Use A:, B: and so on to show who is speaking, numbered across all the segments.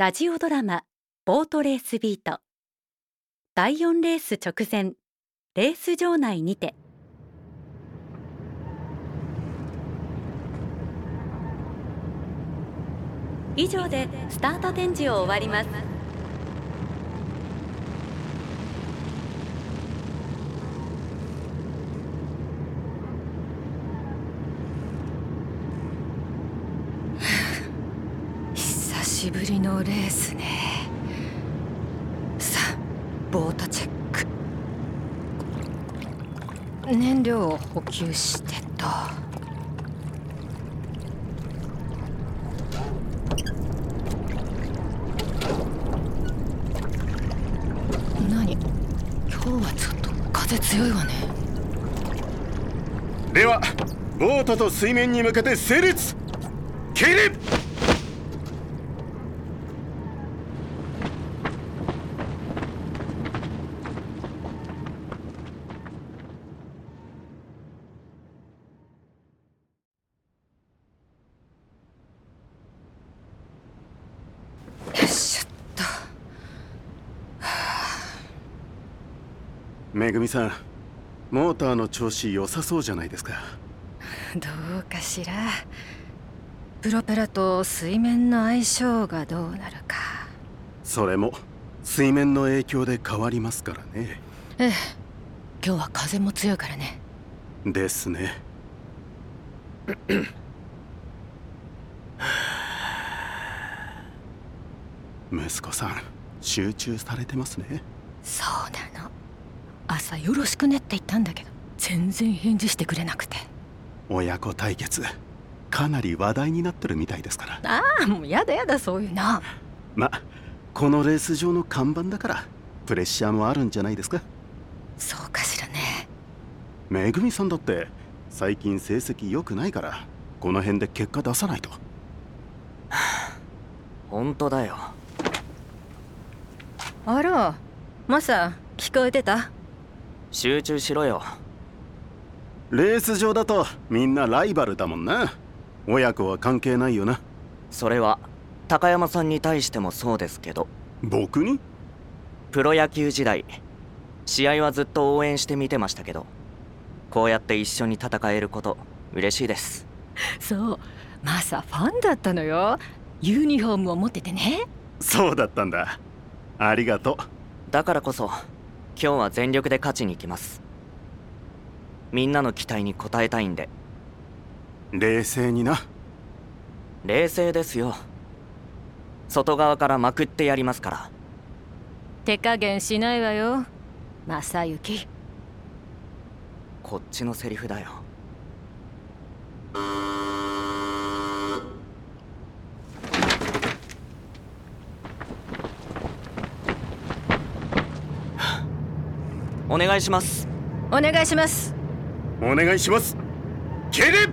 A: ラジオドラマボートレースビート。第4レース直前レース場内にて。以上でスタート展示を終わります。
B: しぶりのレースね。さあボートチェック。燃料を補給してと。何？今日はちょっと風強いわね。
C: ではボートと水面に向けて整列。起立
B: よいしょっと
C: めぐみさんモーターの調子良さそうじゃないですか。
B: どうかしら。プロペラと水面の相性がどうなるか。
C: それも水面の影響で変わりますからね。
B: ええ。今日は風も強いからね。
C: ですね。息子さん集中されてますね。
B: そうなの朝よろしくねって言ったんだけど全然返事してくれなくて。
C: 親子対決かなり話題になってるみたいですから。
B: ああもうやだやだそういうの。
C: まこのレース場の看板だからプレッシャーもあるんじゃないですか。
B: そうかしらね。
C: めぐみさんだって最近成績良くないからこの辺で結果出さないと。
D: 本当だよ。
B: あらマサ聞こえてた？
D: 集中しろよ。
C: レース場だとみんなライバルだもんな。親子は関係ないよな。
D: それは高山さんに対してもそうですけど。
C: 僕に？
D: プロ野球時代試合はずっと応援して見てましたけどこうやって一緒に戦えること嬉しいです。
B: そうマサファンだったのよ。ユニフォームを持っててね。
C: そうだったんだ。ありがと
D: だからこそ今日は全力で勝ちに行きます。みんなの期待に応えたいんで。
C: う冷静にな。
D: 冷静ですよ。外側からまくってやりますから。
B: 手加減しないわよ。正幸
D: こっちのセリフだよお願いします。
B: お願いします。
C: お願いします。蹴れ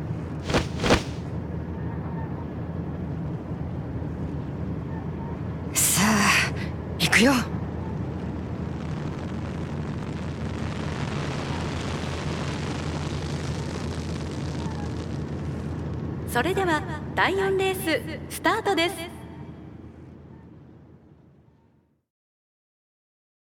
B: さあ行くよ。
A: それでは第4レーススタートです